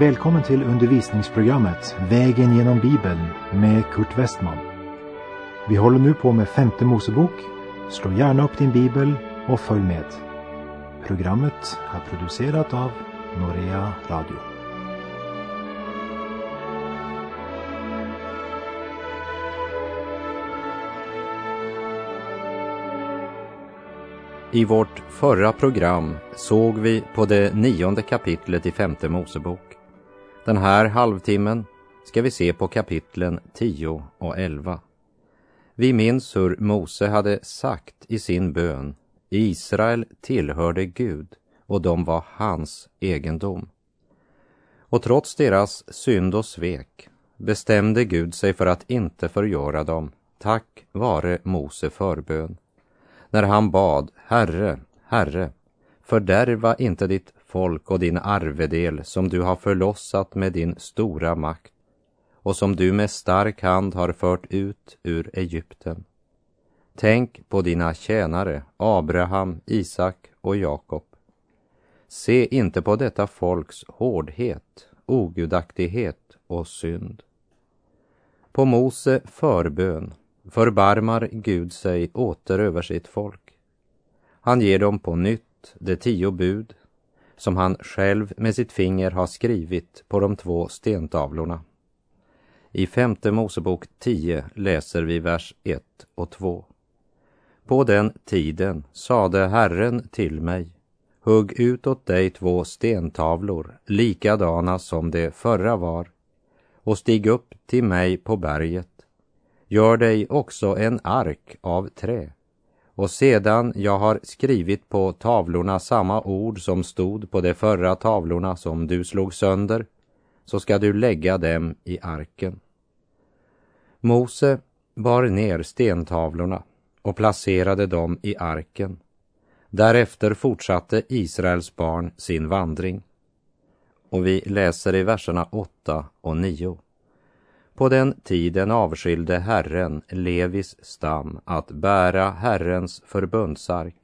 Välkommen till undervisningsprogrammet Vägen genom Bibeln med Kurt Westman. Vi håller nu på med femte Mosebok. Slå gärna upp din bibel och följ med. Programmet är producerat av Norea Radio. I vårt förra program såg vi på det nionde kapitlet i femte Mosebok. Den här halvtimmen ska vi se på kapitlen 10 och 11. Vi minns hur Mose hade sagt i sin bön Israel tillhörde Gud och de var hans egendom. Och trots deras synd och svek bestämde Gud sig för att inte förgöra dem tack vare Mose förbön när han bad Herre, Herre, fördärva inte ditt folk och din arvedel som du har förlossat med din stora makt och som du med stark hand har fört ut ur Egypten. Tänk på dina tjänare Abraham, Isak och Jakob. Se inte på detta folks hårdhet, ogudaktighet och synd. På Mose förbön förbarmar Gud sig åter över sitt folk. Han ger dem på nytt de tio bud som han själv med sitt finger har skrivit på de två stentavlorna. I femte Mosebok 10 läser vi vers 1 och 2. På den tiden sade Herren till mig, hugg ut åt dig två stentavlor, likadana som de förra var, och stig upp till mig på berget Gör dig också en ark av trä. Och sedan jag har skrivit på tavlorna samma ord som stod på de förra tavlorna som du slog sönder, så ska du lägga dem i arken. Mose bar ner stentavlorna och placerade dem i arken. Därefter fortsatte Israels barn sin vandring. Och vi läser i verserna 8 och 9. På den tiden avskilde Herren Levis stam att bära Herrens förbundsark,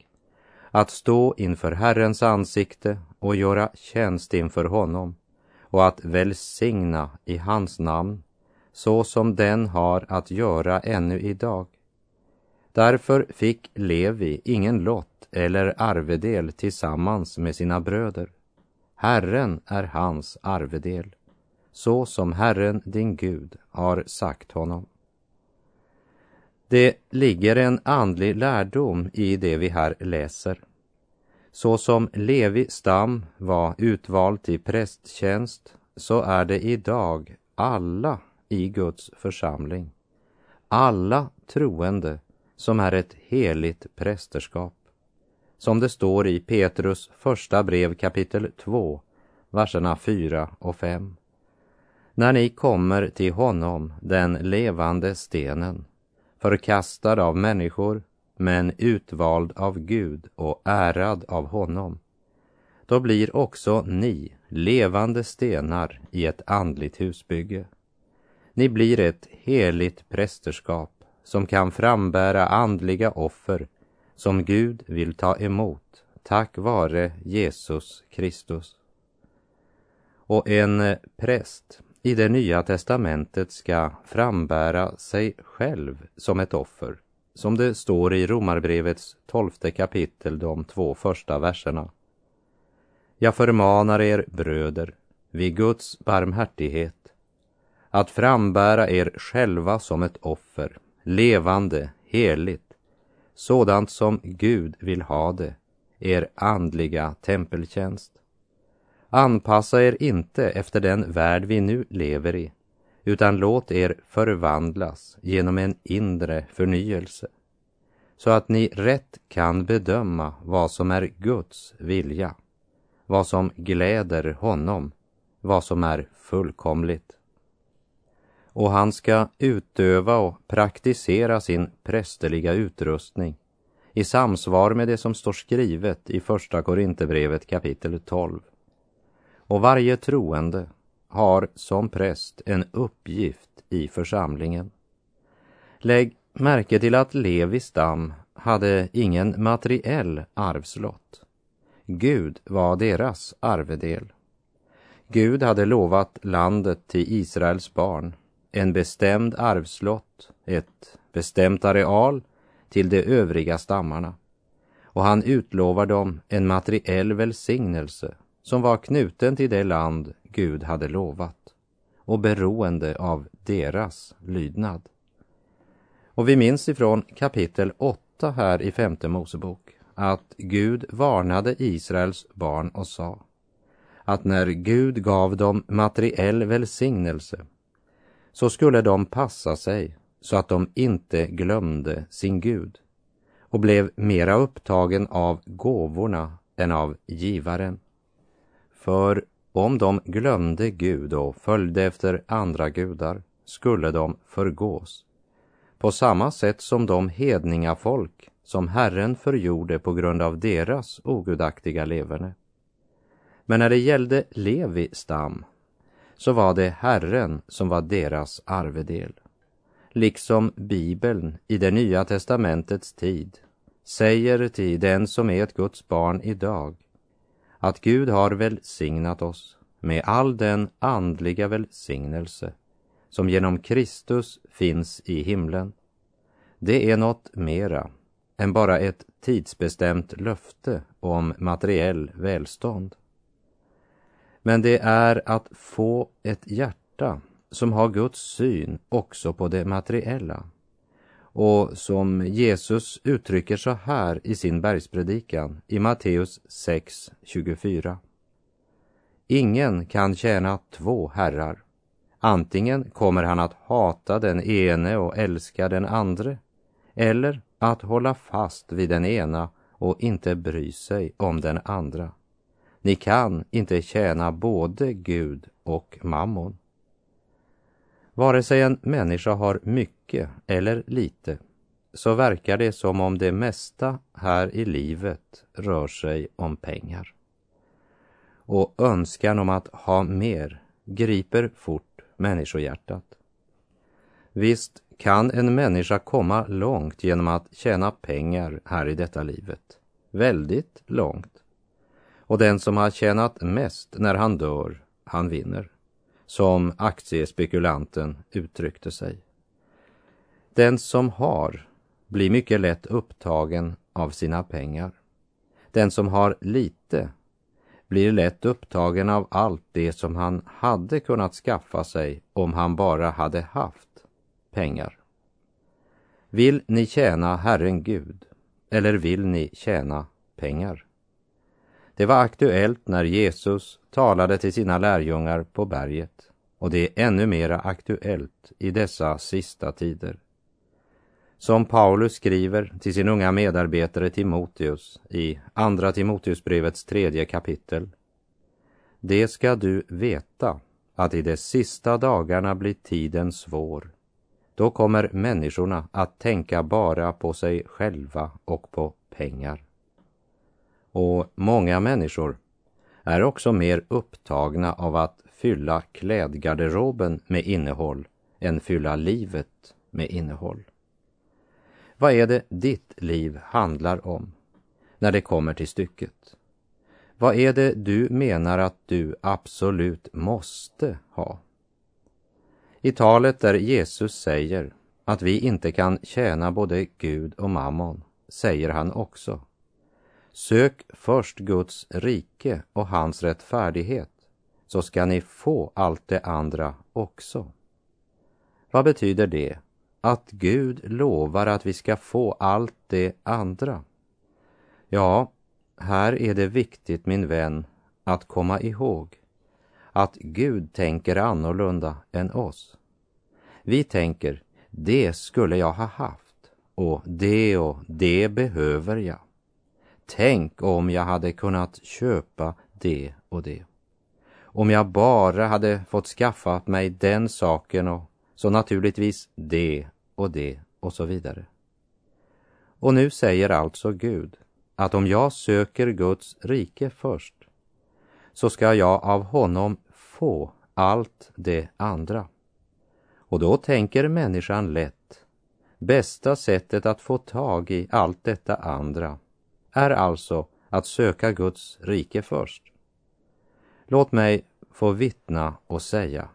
att stå inför Herrens ansikte och göra tjänst inför honom och att välsigna i hans namn så som den har att göra ännu idag. Därför fick Levi ingen lott eller arvedel tillsammans med sina bröder. Herren är hans arvedel så som Herren din Gud har sagt honom. Det ligger en andlig lärdom i det vi här läser. Så som Levi stam var utvald till prästtjänst så är det idag alla i Guds församling, alla troende som är ett heligt prästerskap. Som det står i Petrus första brev kapitel 2, verserna 4 och 5 när ni kommer till honom, den levande stenen, förkastad av människor, men utvald av Gud och ärad av honom, då blir också ni levande stenar i ett andligt husbygge. Ni blir ett heligt prästerskap som kan frambära andliga offer som Gud vill ta emot tack vare Jesus Kristus. Och en präst i det nya testamentet ska frambära sig själv som ett offer, som det står i Romarbrevets tolfte kapitel, de två första verserna. Jag förmanar er bröder, vid Guds barmhärtighet, att frambära er själva som ett offer, levande, heligt, sådant som Gud vill ha det, er andliga tempeltjänst. Anpassa er inte efter den värld vi nu lever i, utan låt er förvandlas genom en inre förnyelse, så att ni rätt kan bedöma vad som är Guds vilja, vad som gläder honom, vad som är fullkomligt. Och han ska utöva och praktisera sin prästerliga utrustning i samsvar med det som står skrivet i Första Korinthierbrevet kapitel 12. Och varje troende har som präst en uppgift i församlingen. Lägg märke till att Levis stam hade ingen materiell arvslott. Gud var deras arvedel. Gud hade lovat landet till Israels barn, en bestämd arvslott, ett bestämt areal till de övriga stammarna. Och han utlovar dem en materiell välsignelse som var knuten till det land Gud hade lovat och beroende av deras lydnad. Och vi minns ifrån kapitel 8 här i femte Mosebok att Gud varnade Israels barn och sa att när Gud gav dem materiell välsignelse så skulle de passa sig så att de inte glömde sin Gud och blev mera upptagen av gåvorna än av givaren. För om de glömde Gud och följde efter andra gudar skulle de förgås på samma sätt som de hedningafolk som Herren förgjorde på grund av deras ogudaktiga leverne. Men när det gällde Levi stam så var det Herren som var deras arvedel. Liksom Bibeln i det nya testamentets tid säger till den som är ett Guds barn idag att Gud har välsignat oss med all den andliga välsignelse som genom Kristus finns i himlen. Det är något mera än bara ett tidsbestämt löfte om materiell välstånd. Men det är att få ett hjärta som har Guds syn också på det materiella och som Jesus uttrycker så här i sin bergspredikan i Matteus 6.24. Ingen kan tjäna två herrar. Antingen kommer han att hata den ene och älska den andre eller att hålla fast vid den ena och inte bry sig om den andra. Ni kan inte tjäna både Gud och mammon. Vare sig en människa har mycket eller lite så verkar det som om det mesta här i livet rör sig om pengar. Och önskan om att ha mer griper fort människohjärtat. Visst kan en människa komma långt genom att tjäna pengar här i detta livet. Väldigt långt. Och den som har tjänat mest när han dör, han vinner. Som aktiespekulanten uttryckte sig. Den som har blir mycket lätt upptagen av sina pengar. Den som har lite blir lätt upptagen av allt det som han hade kunnat skaffa sig om han bara hade haft pengar. Vill ni tjäna Herren Gud eller vill ni tjäna pengar? Det var aktuellt när Jesus talade till sina lärjungar på berget och det är ännu mera aktuellt i dessa sista tider. Som Paulus skriver till sin unga medarbetare Timoteus i Andra Timoteusbrevets tredje kapitel. Det ska du veta att i de sista dagarna blir tiden svår. Då kommer människorna att tänka bara på sig själva och på pengar. Och många människor är också mer upptagna av att fylla klädgarderoben med innehåll än fylla livet med innehåll. Vad är det ditt liv handlar om när det kommer till stycket? Vad är det du menar att du absolut måste ha? I talet där Jesus säger att vi inte kan tjäna både Gud och mammon säger han också Sök först Guds rike och hans rättfärdighet så ska ni få allt det andra också. Vad betyder det? Att Gud lovar att vi ska få allt det andra? Ja, här är det viktigt min vän att komma ihåg att Gud tänker annorlunda än oss. Vi tänker, det skulle jag ha haft och det och det behöver jag. Tänk om jag hade kunnat köpa det och det. Om jag bara hade fått skaffa mig den saken och så naturligtvis det och det och så vidare. Och nu säger alltså Gud att om jag söker Guds rike först så ska jag av honom få allt det andra. Och då tänker människan lätt, bästa sättet att få tag i allt detta andra är alltså att söka Guds rike först. Låt mig få vittna och säga.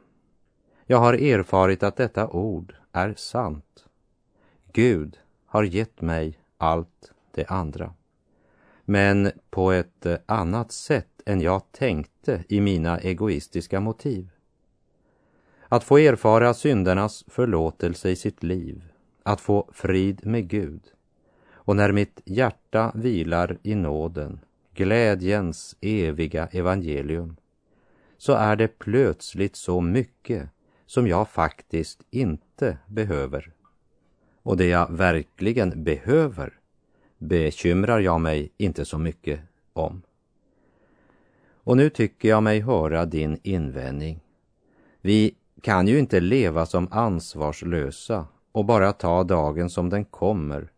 Jag har erfarit att detta ord är sant. Gud har gett mig allt det andra. Men på ett annat sätt än jag tänkte i mina egoistiska motiv. Att få erfara syndernas förlåtelse i sitt liv, att få frid med Gud. Och när mitt hjärta vilar i nåden, glädjens eviga evangelium, så är det plötsligt så mycket som jag faktiskt inte behöver. Och det jag verkligen behöver bekymrar jag mig inte så mycket om. Och nu tycker jag mig höra din invändning. Vi kan ju inte leva som ansvarslösa och bara ta dagen som den kommer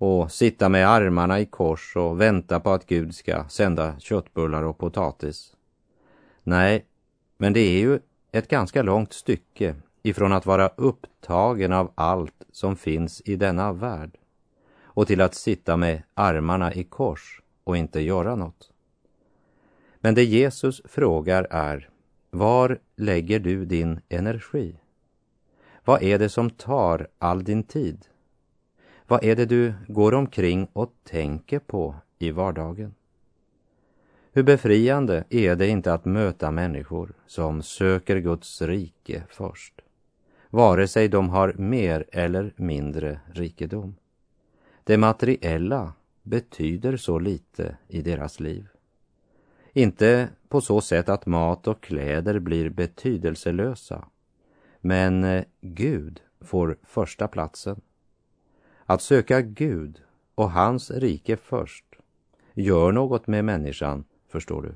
och sitta med armarna i kors och vänta på att Gud ska sända köttbullar och potatis. Nej, men det är ju ett ganska långt stycke ifrån att vara upptagen av allt som finns i denna värld och till att sitta med armarna i kors och inte göra något. Men det Jesus frågar är, var lägger du din energi? Vad är det som tar all din tid? Vad är det du går omkring och tänker på i vardagen? Hur befriande är det inte att möta människor som söker Guds rike först, vare sig de har mer eller mindre rikedom. Det materiella betyder så lite i deras liv. Inte på så sätt att mat och kläder blir betydelselösa, men Gud får första platsen. Att söka Gud och hans rike först gör något med människan, förstår du.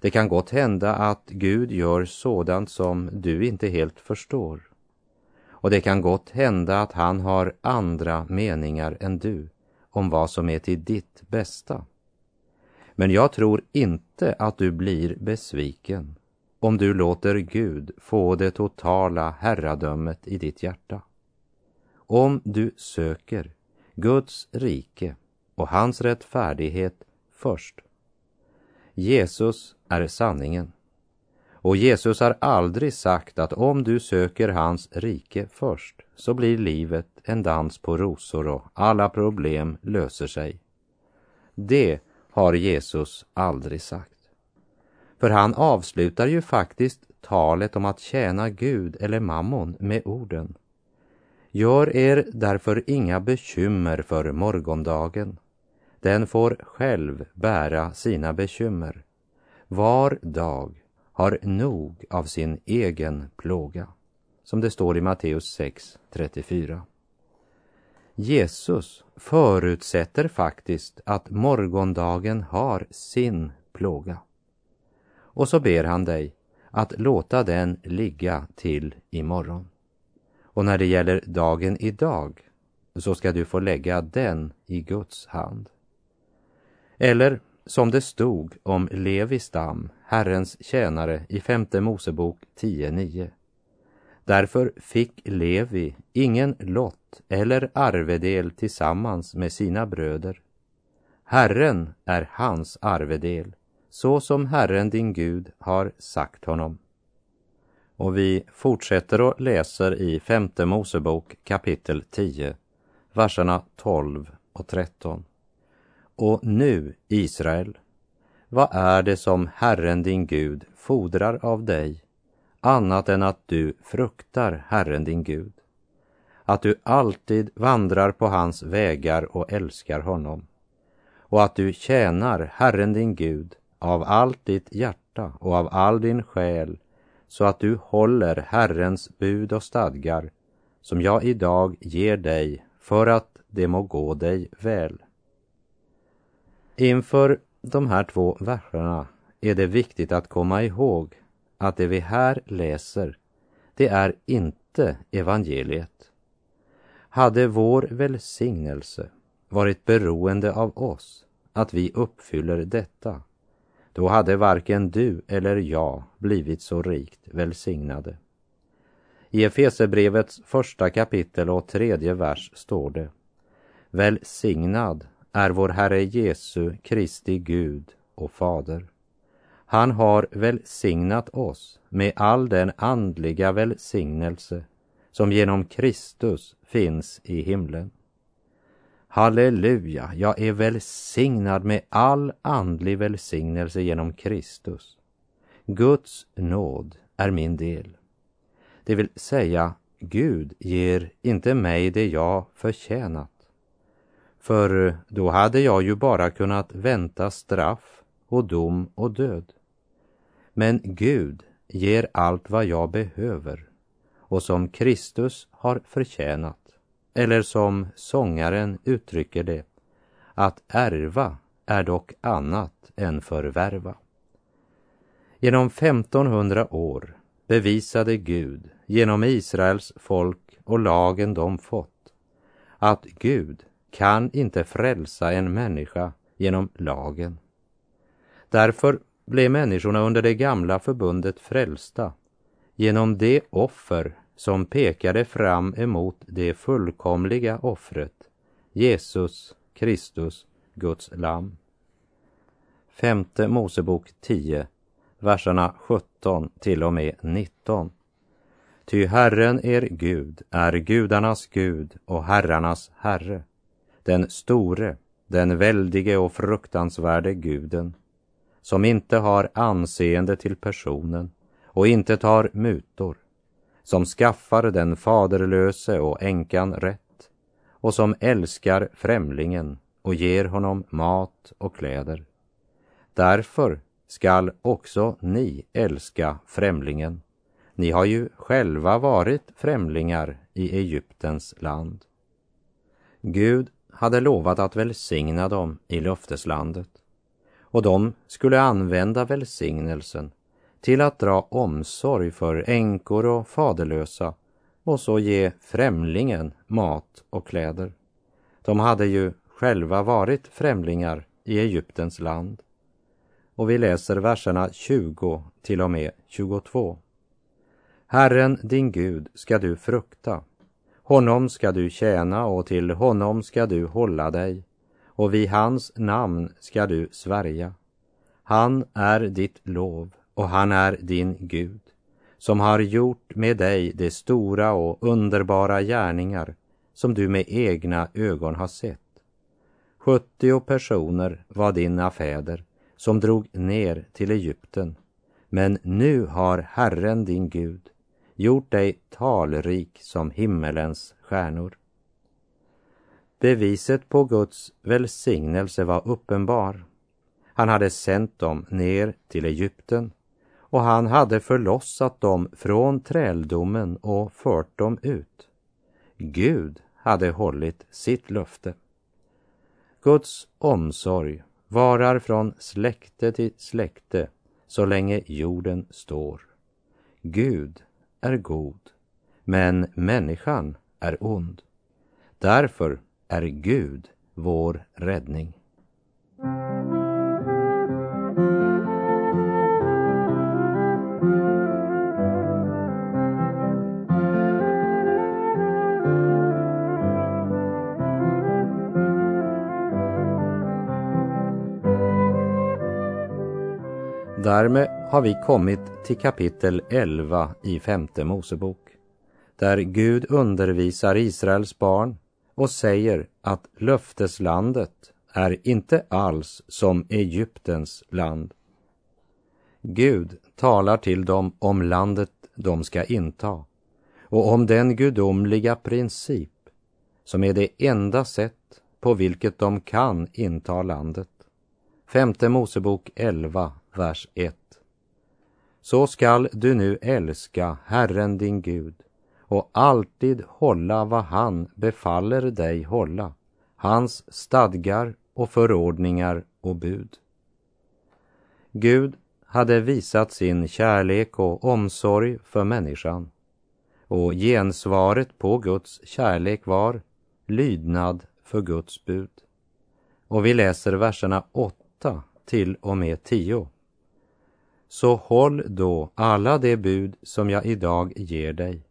Det kan gott hända att Gud gör sådant som du inte helt förstår. Och det kan gott hända att han har andra meningar än du om vad som är till ditt bästa. Men jag tror inte att du blir besviken om du låter Gud få det totala herradömet i ditt hjärta. Om du söker Guds rike och hans rättfärdighet först. Jesus är sanningen. Och Jesus har aldrig sagt att om du söker hans rike först så blir livet en dans på rosor och alla problem löser sig. Det har Jesus aldrig sagt. För han avslutar ju faktiskt talet om att tjäna Gud eller mammon med orden. Gör er därför inga bekymmer för morgondagen. Den får själv bära sina bekymmer. Var dag har nog av sin egen plåga. Som det står i Matteus 6.34. Jesus förutsätter faktiskt att morgondagen har sin plåga. Och så ber han dig att låta den ligga till imorgon. Och när det gäller dagen idag så ska du få lägga den i Guds hand. Eller som det stod om Levi stam, Herrens tjänare, i femte Mosebok 10.9. Därför fick Levi ingen lott eller arvedel tillsammans med sina bröder. Herren är hans arvedel, så som Herren din Gud har sagt honom. Och vi fortsätter och läser i femte Mosebok kapitel 10, verserna 12 och 13. Och nu, Israel, vad är det som Herren din Gud fordrar av dig annat än att du fruktar Herren din Gud? Att du alltid vandrar på hans vägar och älskar honom och att du tjänar Herren din Gud av allt ditt hjärta och av all din själ så att du håller Herrens bud och stadgar som jag idag ger dig för att det må gå dig väl. Inför de här två verserna är det viktigt att komma ihåg att det vi här läser, det är inte evangeliet. Hade vår välsignelse varit beroende av oss, att vi uppfyller detta, då hade varken du eller jag blivit så rikt välsignade. I Efesebrevets första kapitel och tredje vers står det Välsignad är vår Herre Jesu Kristi Gud och Fader. Han har välsignat oss med all den andliga välsignelse som genom Kristus finns i himlen. Halleluja, jag är välsignad med all andlig välsignelse genom Kristus. Guds nåd är min del. Det vill säga, Gud ger inte mig det jag förtjänat. För eh, då hade jag ju bara kunnat vänta straff och dom och död. Men Gud ger allt vad jag behöver och som Kristus har förtjänat. Eller som sångaren uttrycker det, att ärva är dock annat än förvärva. Genom 1500 år bevisade Gud genom Israels folk och lagen de fått att Gud kan inte frälsa en människa genom lagen. Därför blev människorna under det gamla förbundet frälsta genom det offer som pekade fram emot det fullkomliga offret, Jesus Kristus, Guds lamm. Femte Mosebok 10, verserna 17 till och med 19. Ty Herren er Gud är gudarnas Gud och herrarnas Herre, den store, den väldige och fruktansvärde guden, som inte har anseende till personen och inte tar mutor, som skaffar den faderlöse och änkan rätt och som älskar främlingen och ger honom mat och kläder. Därför skall också ni älska främlingen. Ni har ju själva varit främlingar i Egyptens land. Gud hade lovat att välsigna dem i löfteslandet och de skulle använda välsignelsen till att dra omsorg för änkor och faderlösa och så ge främlingen mat och kläder. De hade ju själva varit främlingar i Egyptens land. Och vi läser verserna 20 till och med 22. Herren din Gud ska du frukta. Honom ska du tjäna och till honom ska du hålla dig och vid hans namn ska du svärja. Han är ditt lov och han är din Gud som har gjort med dig de stora och underbara gärningar som du med egna ögon har sett. 70 personer var dina fäder som drog ner till Egypten. Men nu har Herren din Gud gjort dig talrik som himmelens stjärnor. Beviset på Guds välsignelse var uppenbar. Han hade sänt dem ner till Egypten och han hade förlossat dem från träldomen och fört dem ut. Gud hade hållit sitt löfte. Guds omsorg varar från släkte till släkte så länge jorden står. Gud är god, men människan är ond. Därför är Gud vår räddning. Därmed har vi kommit till kapitel 11 i femte Mosebok, där Gud undervisar Israels barn och säger att löfteslandet är inte alls som Egyptens land. Gud talar till dem om landet de ska inta och om den gudomliga princip som är det enda sätt på vilket de kan inta landet. Femte Mosebok 11, vers 1. Så skall du nu älska Herren din Gud och alltid hålla vad han befaller dig hålla, hans stadgar och förordningar och bud. Gud hade visat sin kärlek och omsorg för människan och gensvaret på Guds kärlek var lydnad för Guds bud. Och vi läser verserna 8 till och med 10 så håll då alla de bud som jag idag ger dig,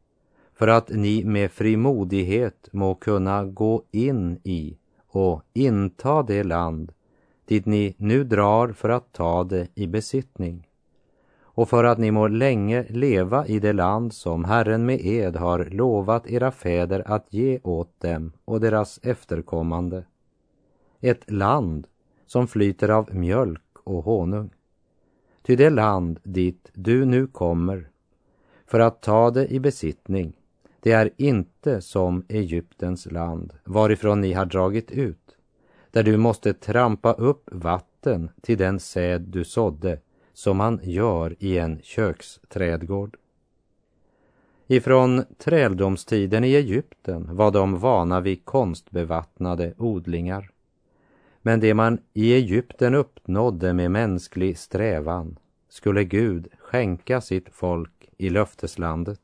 för att ni med frimodighet må kunna gå in i och inta det land dit ni nu drar för att ta det i besittning och för att ni må länge leva i det land som Herren med ed har lovat era fäder att ge åt dem och deras efterkommande. Ett land som flyter av mjölk och honung. Ty det land dit du nu kommer för att ta det i besittning, det är inte som Egyptens land, varifrån ni har dragit ut, där du måste trampa upp vatten till den säd du sådde, som man gör i en köksträdgård. Ifrån träldomstiden i Egypten var de vana vid konstbevattnade odlingar. Men det man i Egypten uppnådde med mänsklig strävan skulle Gud skänka sitt folk i löfteslandet.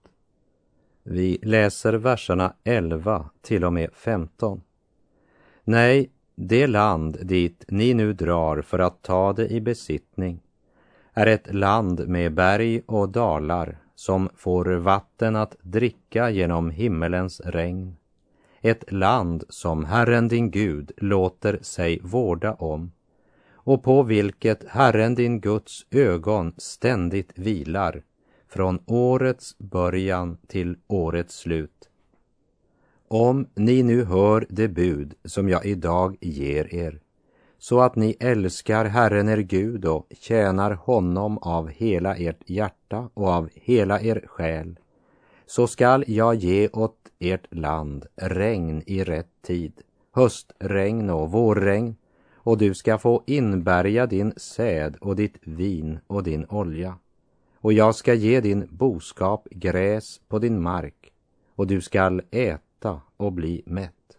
Vi läser verserna 11 till och med 15. Nej, det land dit ni nu drar för att ta det i besittning är ett land med berg och dalar som får vatten att dricka genom himmelens regn. Ett land som Herren din Gud låter sig vårda om och på vilket Herren din Guds ögon ständigt vilar från årets början till årets slut. Om ni nu hör det bud som jag idag ger er, så att ni älskar Herren er Gud och tjänar honom av hela ert hjärta och av hela er själ, så skall jag ge åt ert land regn i rätt tid, höstregn och vårregn, och du ska få inbärga din säd och ditt vin och din olja. Och jag ska ge din boskap gräs på din mark, och du skall äta och bli mätt.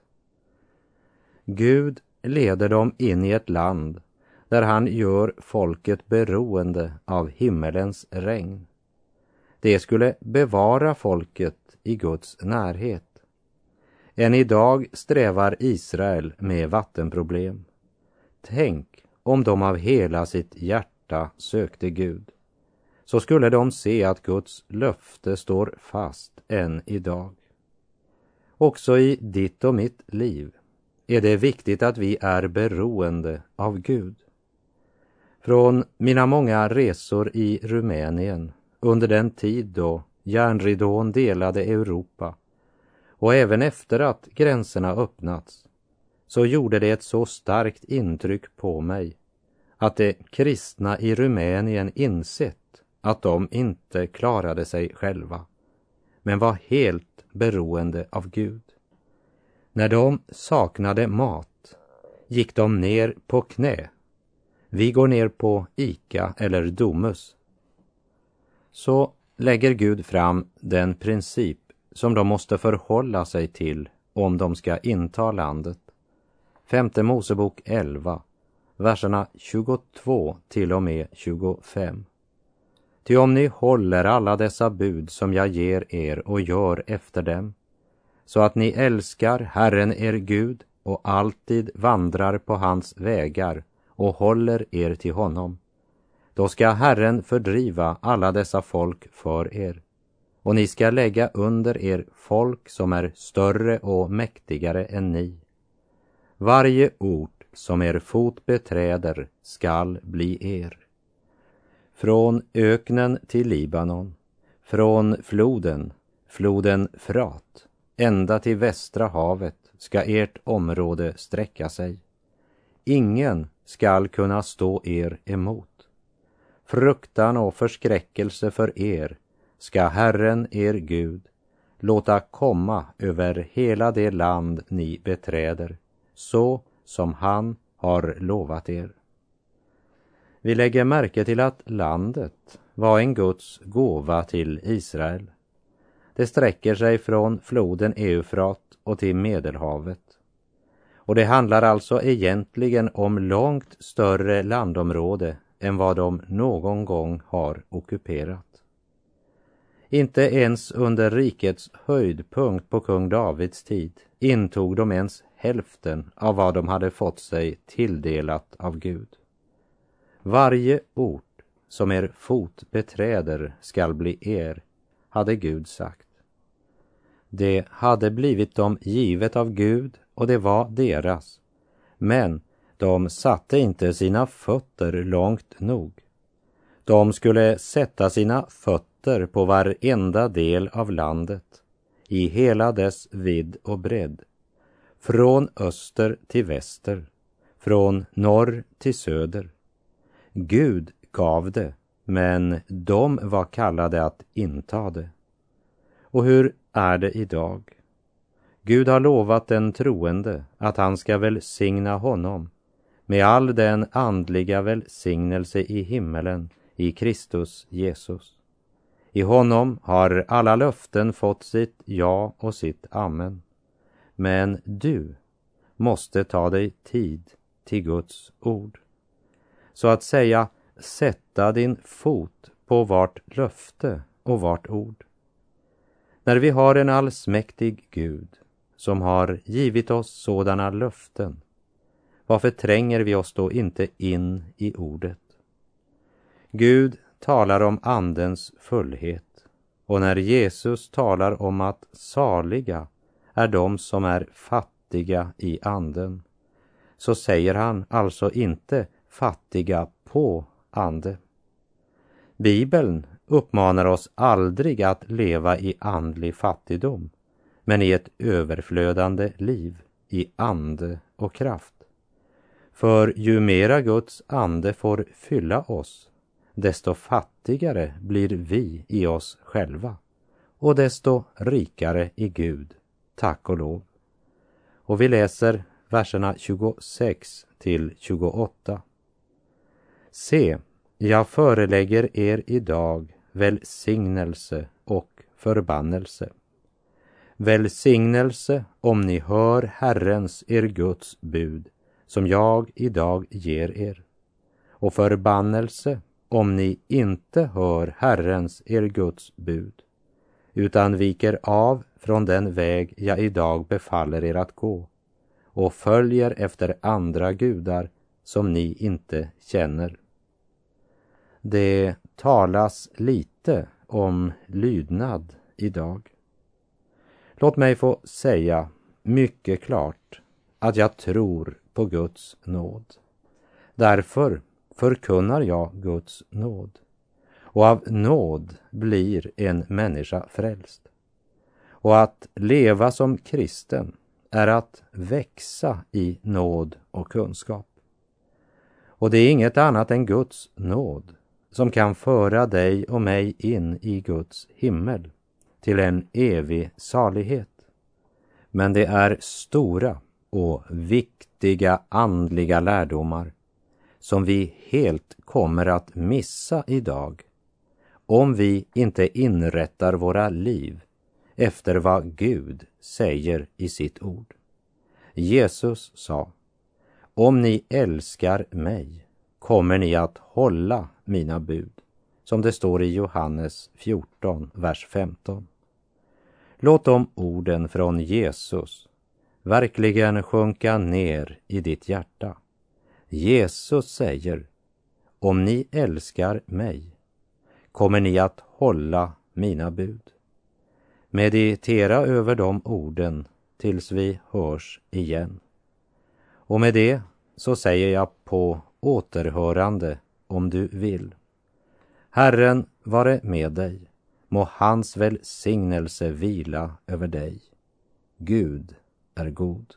Gud leder dem in i ett land där han gör folket beroende av himmelens regn. Det skulle bevara folket i Guds närhet. Än idag strävar Israel med vattenproblem. Tänk om de av hela sitt hjärta sökte Gud. Så skulle de se att Guds löfte står fast än idag. Också i ditt och mitt liv är det viktigt att vi är beroende av Gud. Från mina många resor i Rumänien under den tid då järnridån delade Europa och även efter att gränserna öppnats så gjorde det ett så starkt intryck på mig att de kristna i Rumänien insett att de inte klarade sig själva men var helt beroende av Gud. När de saknade mat gick de ner på knä. Vi går ner på Ica eller Domus. Så lägger Gud fram den princip som de måste förhålla sig till om de ska inta landet. Femte Mosebok 11, verserna 22 till och med 25. Ty om ni håller alla dessa bud som jag ger er och gör efter dem, så att ni älskar Herren er Gud och alltid vandrar på hans vägar och håller er till honom, då ska Herren fördriva alla dessa folk för er, och ni ska lägga under er folk som är större och mäktigare än ni. Varje ort som er fot beträder skall bli er. Från öknen till Libanon, från floden, floden Frat, ända till västra havet ska ert område sträcka sig. Ingen skall kunna stå er emot. Fruktan och förskräckelse för er ska Herren, er Gud, låta komma över hela det land ni beträder, så som han har lovat er. Vi lägger märke till att landet var en Guds gåva till Israel. Det sträcker sig från floden Eufrat och till Medelhavet. Och det handlar alltså egentligen om långt större landområde än vad de någon gång har ockuperat. Inte ens under rikets höjdpunkt på kung Davids tid intog de ens hälften av vad de hade fått sig tilldelat av Gud. Varje ort som er fot beträder skall bli er, hade Gud sagt. Det hade blivit dem givet av Gud och det var deras. Men de satte inte sina fötter långt nog. De skulle sätta sina fötter på varenda del av landet, i hela dess vidd och bredd, från öster till väster, från norr till söder. Gud gav det, men de var kallade att inta det. Och hur är det idag? Gud har lovat den troende att han ska välsigna honom med all den andliga välsignelse i himmelen i Kristus Jesus. I honom har alla löften fått sitt ja och sitt amen. Men du måste ta dig tid till Guds ord. Så att säga sätta din fot på vart löfte och vart ord. När vi har en allsmäktig Gud som har givit oss sådana löften, varför tränger vi oss då inte in i ordet? Gud talar om Andens fullhet och när Jesus talar om att saliga är de som är fattiga i anden, så säger han alltså inte fattiga på ande. Bibeln uppmanar oss aldrig att leva i andlig fattigdom, men i ett överflödande liv i ande och kraft. För ju mera Guds ande får fylla oss, desto fattigare blir vi i oss själva och desto rikare i Gud, tack och lov. Och vi läser verserna 26 till 28. Se, jag förelägger er idag välsignelse och förbannelse. Välsignelse om ni hör Herrens, er Guds bud, som jag idag ger er. Och förbannelse om ni inte hör Herrens, er Guds bud, utan viker av från den väg jag idag befaller er att gå och följer efter andra gudar som ni inte känner. Det talas lite om lydnad idag. Låt mig få säga mycket klart att jag tror på Guds nåd. Därför förkunnar jag Guds nåd. Och av nåd blir en människa frälst. Och att leva som kristen är att växa i nåd och kunskap. Och det är inget annat än Guds nåd som kan föra dig och mig in i Guds himmel till en evig salighet. Men det är stora och viktiga andliga lärdomar som vi helt kommer att missa idag om vi inte inrättar våra liv efter vad Gud säger i sitt ord. Jesus sa, om ni älskar mig kommer ni att hålla mina bud, som det står i Johannes 14, vers 15. Låt de orden från Jesus verkligen sjunka ner i ditt hjärta. Jesus säger, om ni älskar mig kommer ni att hålla mina bud. Meditera över de orden tills vi hörs igen. Och med det så säger jag på återhörande om du vill. Herren vare med dig. Må hans välsignelse vila över dig. Gud är god.